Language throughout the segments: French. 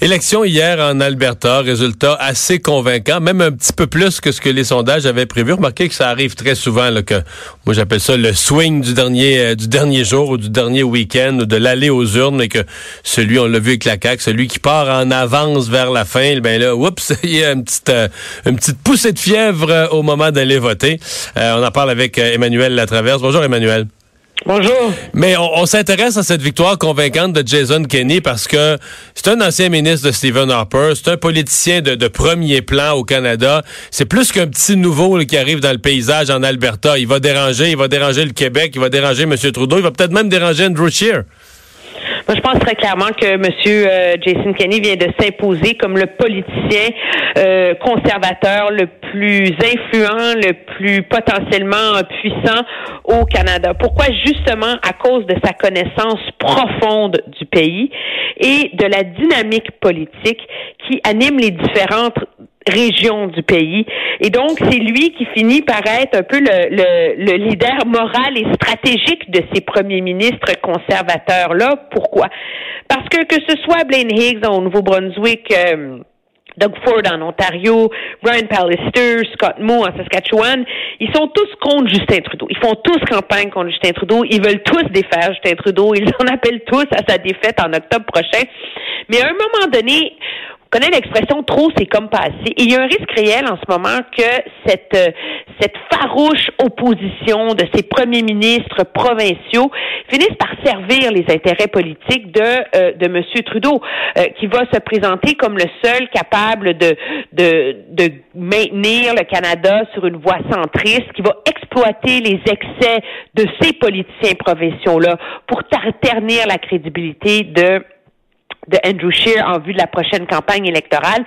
Élection hier en Alberta, résultat assez convaincant, même un petit peu plus que ce que les sondages avaient prévu. Remarquez que ça arrive très souvent, là, que moi j'appelle ça le swing du dernier euh, du dernier jour ou du dernier week-end, de l'aller aux urnes, et que celui, on l'a vu avec la CAQ, celui qui part en avance vers la fin, ben là, oups, il y a une petite euh, une petite poussée de fièvre euh, au moment d'aller voter. on en parle avec Emmanuel Latraverse. Bonjour Emmanuel. Bonjour. Mais on, s'intéresse à cette victoire convaincante de Jason Kenney parce que c'est un ancien ministre de Stephen Harper, c'est un politicien de, premier plan au Canada. C'est plus qu'un petit nouveau qui arrive dans le paysage en Alberta. Il va déranger, il va déranger le Québec, il va déranger M. Trudeau, il va peut-être même déranger Andrew Scheer. Je pense très clairement que M. Euh, Jason Kenney vient de s'imposer comme le politicien euh, conservateur le plus influent, le plus potentiellement puissant au Canada. Pourquoi? Justement à cause de sa connaissance profonde du pays et de la dynamique politique qui anime les différentes région du pays. Et donc, c'est lui qui finit par être un peu le, le, leader moral et stratégique de ces premiers ministres conservateurs-là. Pourquoi? Parce que que ce soit Blaine Higgs au Nouveau-Brunswick, euh, Doug Ford en Ontario, Brian Pallister, Scott Moe en Saskatchewan, ils sont tous contre Justin Trudeau. Ils font tous campagne contre Justin Trudeau. Ils veulent tous défaire Justin Trudeau. Ils en appellent tous à sa défaite en octobre prochain. Mais à un moment donné, connaît l'expression trop c'est comme passé. Et il y a un risque réel en ce moment que cette euh, cette farouche opposition de ces premiers ministres provinciaux finisse par servir les intérêts politiques de euh, de monsieur Trudeau euh, qui va se présenter comme le seul capable de de de maintenir le Canada sur une voie centriste qui va exploiter les excès de ces politiciens provinciaux là pour ternir la crédibilité de de Andrew Scheer en vue de la prochaine campagne électorale.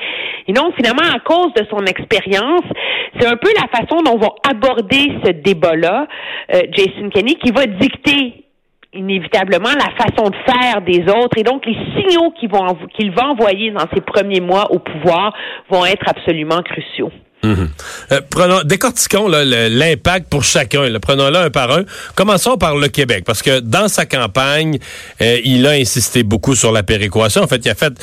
Et donc, finalement, à cause de son expérience, c'est un peu la façon dont vont aborder ce débat-là, euh, Jason Kenney, qui va dicter inévitablement la façon de faire des autres et donc les signaux qu'il va, qu'il va envoyer dans ses premiers mois au pouvoir vont être absolument cruciaux. Mhm. Euh, prenons, décortiquons l'impact pour chacun. Prenons-le un par un. Commençons par le Québec, parce que dans sa campagne, euh, il a insisté beaucoup sur la péréquation. En fait, il a fait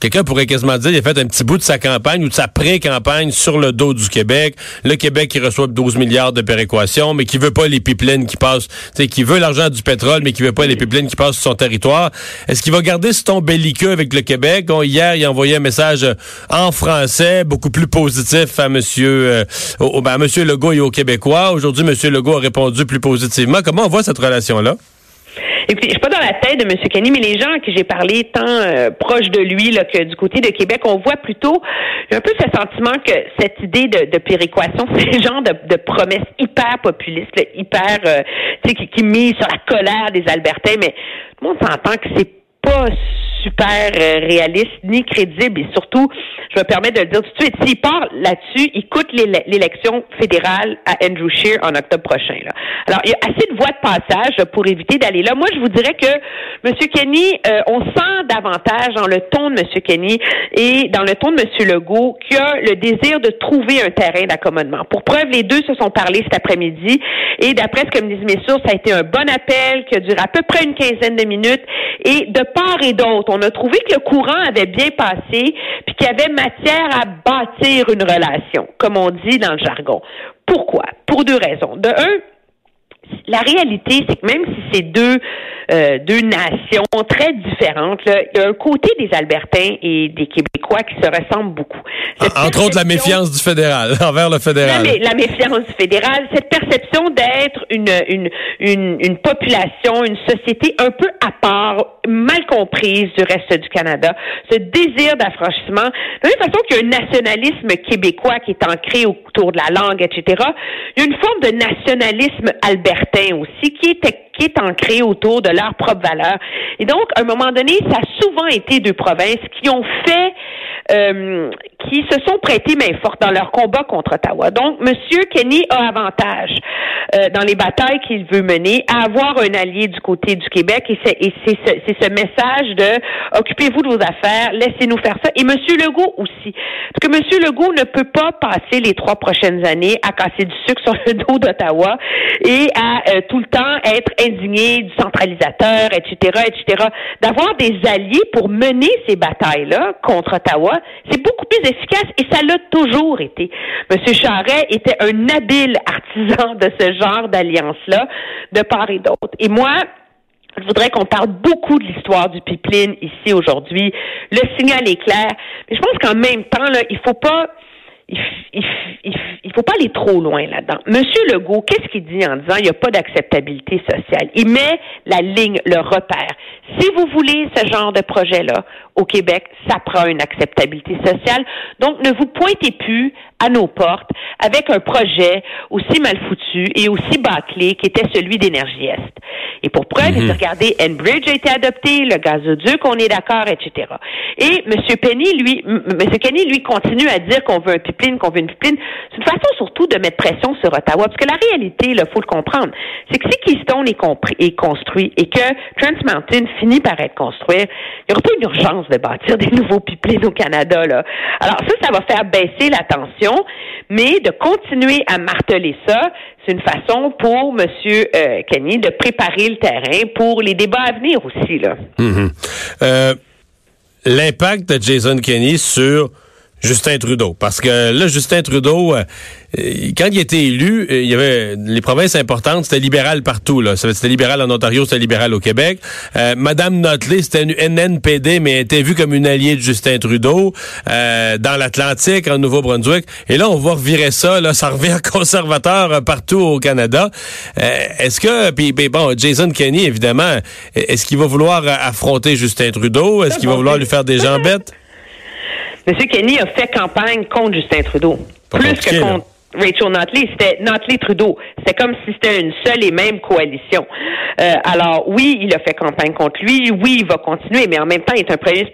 quelqu'un pourrait quasiment dire, il a fait un petit bout de sa campagne ou de sa pré-campagne sur le dos du Québec. Le Québec qui reçoit 12 milliards de péréquation, mais qui veut pas les pipelines qui passent, qui veut l'argent du pétrole, mais qui veut pas les pipelines qui passent sur son territoire. Est-ce qu'il va garder ce ton belliqueux avec le Québec? hier, il a envoyé un message en français, beaucoup plus positif à monsieur, euh, ben, monsieur Legault et aux Québécois. Aujourd'hui, monsieur Legault a répondu plus positivement. Comment on voit cette relation-là? Écoutez, je suis pas dans la tête de M. Kenny, mais les gens à qui j'ai parlé tant euh, proches de lui là, que du côté de Québec, on voit plutôt un peu ce sentiment que cette idée de, péréquation, c'est le genre de, de promesse hyper populiste, hyper euh, qui, qui mise sur la colère des Albertains, mais tout le monde s'entend que c'est pas super euh, réaliste ni crédible et surtout, je me permets de le dire tout de suite, s'il part là-dessus, il coûte l'élection fédérale à Andrew Scheer en octobre prochain. Là. Alors, il y a assez de voies de passage pour éviter d'aller là. Moi, je vous dirais que M. Kenny, euh, on sent davantage dans le ton de M. Kenny et dans le ton de M. Legault qu'il a le désir de trouver un terrain d'accommodement. Pour preuve, les deux se sont parlé cet après-midi et d'après ce que me disent mes sources, ça a été un bon appel qui a duré à peu près une quinzaine de minutes et de part et d'autre, on a trouvé que le courant avait bien passé, puis qu'il y avait matière à bâtir une relation, comme on dit dans le jargon. Pourquoi? Pour deux raisons. De un, la réalité, c'est que même si ces deux euh, deux nations très différentes. Là. Il y a un côté des Albertains et des Québécois qui se ressemblent beaucoup. entre autres, la méfiance du fédéral envers le fédéral. La, la méfiance du fédéral, cette perception d'être une, une, une, une population, une société un peu à part, mal comprise du reste du Canada, ce désir d'affranchissement, de la même façon qu'il y a un nationalisme québécois qui est ancré autour de la langue, etc., il y a une forme de nationalisme albertain aussi qui est, qui est ancré autour de leurs propres valeurs. Et donc, à un moment donné, ça a souvent été deux provinces qui ont fait euh, qui se sont prêtés main forte dans leur combat contre Ottawa. Donc, M. Kenny a avantage euh, dans les batailles qu'il veut mener à avoir un allié du côté du Québec et c'est, ce, ce, message de occupez-vous de vos affaires, laissez-nous faire ça. Et M. Legault aussi. Parce que M. Legault ne peut pas passer les trois prochaines années à casser du sucre sur le dos d'Ottawa et à euh, tout le temps être indigné du etc., etc. D'avoir des alliés pour mener ces batailles-là contre Ottawa, c'est beaucoup plus efficace et ça l'a toujours été. M. Charret était un habile artisan de ce genre d'alliance-là, de part et d'autre. Et moi, je voudrais qu'on parle beaucoup de l'histoire du pipeline ici aujourd'hui. Le signal est clair, mais je pense qu'en même temps, là, il faut pas faut pas aller trop loin là-dedans. Monsieur Legault, qu'est-ce qu'il dit en disant il n'y a pas d'acceptabilité sociale? Il met la ligne, le repère. Si vous voulez ce genre de projet-là au Québec, ça prend une acceptabilité sociale. Donc, ne vous pointez plus à nos portes avec un projet aussi mal foutu et aussi bâclé qu'était celui d'Énergie Est. Et pour preuve, mm regardez, Enbridge a été adopté, le gazoduc, on est d'accord, etc. Et M. Penny, lui, M. Kenny, lui, continue à dire qu'on veut un pipeline, qu'on veut une pipeline. C'est une façon surtout de mettre pression sur Ottawa, parce que la réalité, il faut le comprendre, c'est que si Keystone est, construit et que Trans Mountain finit par être construit, il n'y aura pas une urgence de bâtir des nouveaux pipelines au Canada, là. Alors ça, ça va faire baisser la tension, mais de continuer à marteler ça, c'est une façon pour M. Euh, Kenny de préparer le terrain pour les débats à venir aussi. Là. Mm-hmm. Euh, l'impact de Jason Kenney sur Justin Trudeau. Parce que là, Justin Trudeau, euh, quand il était élu, euh, il y avait les provinces importantes, c'était libéral partout. Là. C'était libéral en Ontario, c'était libéral au Québec. Euh, Madame Notley, c'était une NNPD, mais elle était vue comme une alliée de Justin Trudeau dans l'Atlantique, en Nouveau-Brunswick. Et là, on va revirer ça, là, ça revient conservateur partout au Canada. est-ce que, puis bon, Jason Kenney, évidemment, est-ce qu'il va vouloir affronter Justin Trudeau? Est-ce qu'il va vouloir lui faire des jambettes? M. Kenny a fait campagne contre Justin Trudeau. plus que contre Rachel Notley, c'était Notley-Trudeau. C'était comme si c'était une seule et même coalition. Euh, alors, oui, il a fait campagne contre lui. Oui, il va continuer, mais en même temps, il est un premier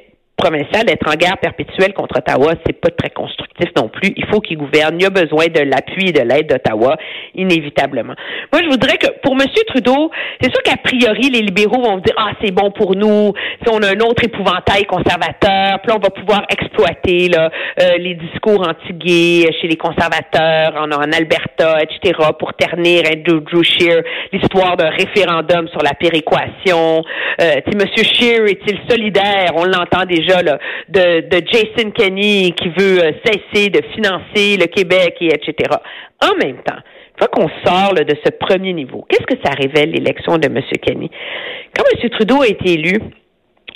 provincial d'être en guerre perpétuelle contre Ottawa, c'est pas très constructif non plus. Il faut qu'il gouverne. Il y a besoin de l'appui et de l'aide d'Ottawa, inévitablement. Moi, je voudrais que, pour M. Trudeau, c'est sûr qu'a priori, les libéraux vont dire, ah, c'est bon pour nous, si on a un autre épouvantail conservateur, puis on va pouvoir exploiter là, euh, les discours anti-gays chez les conservateurs en, en Alberta, etc., pour ternir Andrew Scheer, l'histoire d'un référendum sur la péréquation. Euh, M. Scheer est-il solidaire? On l'entend déjà de, Jason Kenney qui veut euh, cesser de financer le Québec et etc. En même temps, une fois qu'on sort de ce premier niveau, qu'est-ce que ça révèle l'élection de M. Kenney? Quand M. Trudeau a été élu,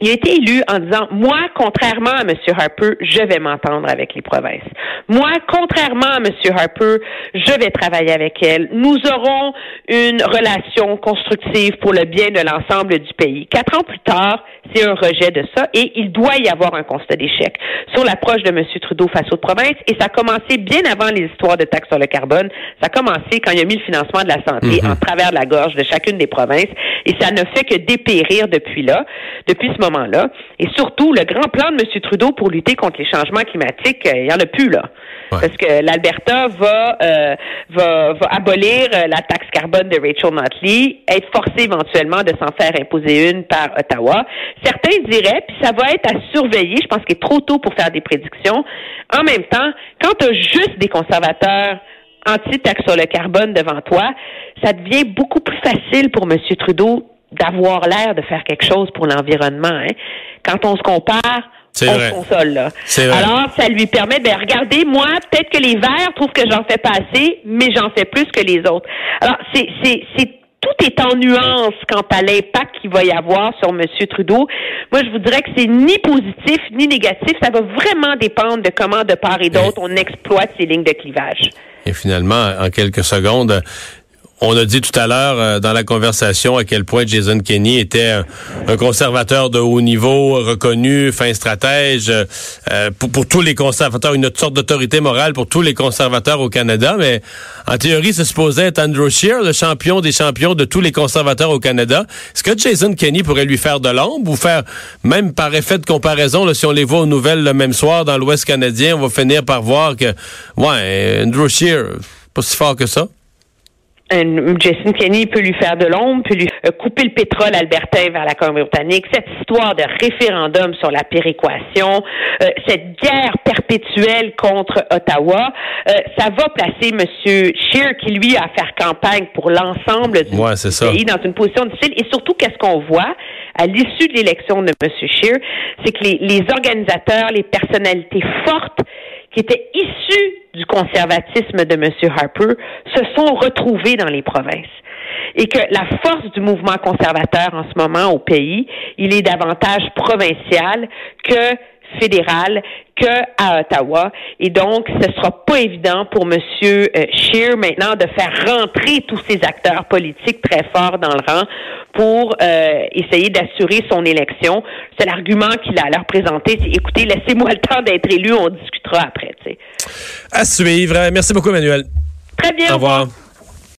il a été élu en disant, moi, contrairement à M. Harper, je vais m'entendre avec les provinces. Moi, contrairement à M. Harper, je vais travailler avec elle. Nous aurons une relation constructive pour le bien de l'ensemble du pays. Quatre ans plus tard, c'est un rejet de ça et il doit y avoir un constat d'échec sur l'approche de M. Trudeau face aux provinces et ça a commencé bien avant les histoires de taxes sur le carbone. Ça a commencé quand il a mis le financement de la santé mhm. en travers de la gorge de chacune des provinces et ça ne fait que dépérir depuis là, depuis ce moment-là. Et surtout, le grand plan de M. Trudeau pour lutter contre les changements climatiques, euh, il n'y en a plus là. Parce que l'Alberta va, euh, va, va abolir euh, la taxe carbone de Rachel Notley, être forcé éventuellement de s'en faire imposer une par Ottawa. Certains diraient, puis ça va être à surveiller, je pense qu'il est trop tôt pour faire des prédictions. En même temps, quand tu as juste des conservateurs anti-taxe sur le carbone devant toi, ça devient beaucoup plus facile pour M. Trudeau d'avoir l'air de faire quelque chose pour l'environnement. Hein. Quand on se compare, on se console. Là. Alors, ça lui permet de regarder, moi, peut-être que les Verts trouvent que j'en fais pas assez, mais j'en fais plus que les autres. Alors, c'est tout est en nuance quant à l'impact qu'il va y avoir sur M. Trudeau. Moi, je vous dirais que c'est ni positif ni négatif. Ça va vraiment dépendre de comment, de part et d'autre, on exploite ces lignes de clivage. Et finalement, en quelques secondes, on a dit tout à l'heure euh, dans la conversation à quel point Jason Kenney était un, conservateur de haut niveau, reconnu, fin stratège euh, pour, tous les conservateurs, une sorte d'autorité morale pour tous les conservateurs au Canada. Mais en théorie, ce supposait être Andrew Scheer, le champion des champions de tous les conservateurs au Canada. Est-ce que Jason Kenney pourrait lui faire de l'ombre ou faire, même par effet de comparaison, si on les voit aux nouvelles le même soir dans l'Ouest canadien, on va finir par voir que, ouais, Andrew Scheer, pas si fort que ça? Jason Kenney peut lui faire de l'ombre, peut lui euh, couper le pétrole albertain vers la Colombie-Britannique, cette histoire de référendum sur la péréquation, euh, cette guerre perpétuelle contre Ottawa, euh, ça va placer M. Scheer, qui lui a à faire campagne pour l'ensemble du pays, dans une position difficile. Et surtout, qu'est-ce qu'on voit à l'issue de l'élection de M. Scheer, c'est que les, les organisateurs, les personnalités fortes qui étaient issus du conservatisme de M. Harper se sont retrouvés dans les provinces. Et que la force du mouvement conservateur en ce moment au pays, il est davantage provincial que fédéral que à Ottawa. Et donc, ce sera pas évident pour M. Euh, Scheer maintenant de faire rentrer tous ces acteurs politiques très forts dans le rang pour euh, essayer d'assurer son élection. C'est l'argument qu'il a à leur présenter. C'est, écoutez, laissez-moi le temps d'être élu, on discutera après. À suivre. Merci beaucoup, Emmanuel. Très bien. Au revoir.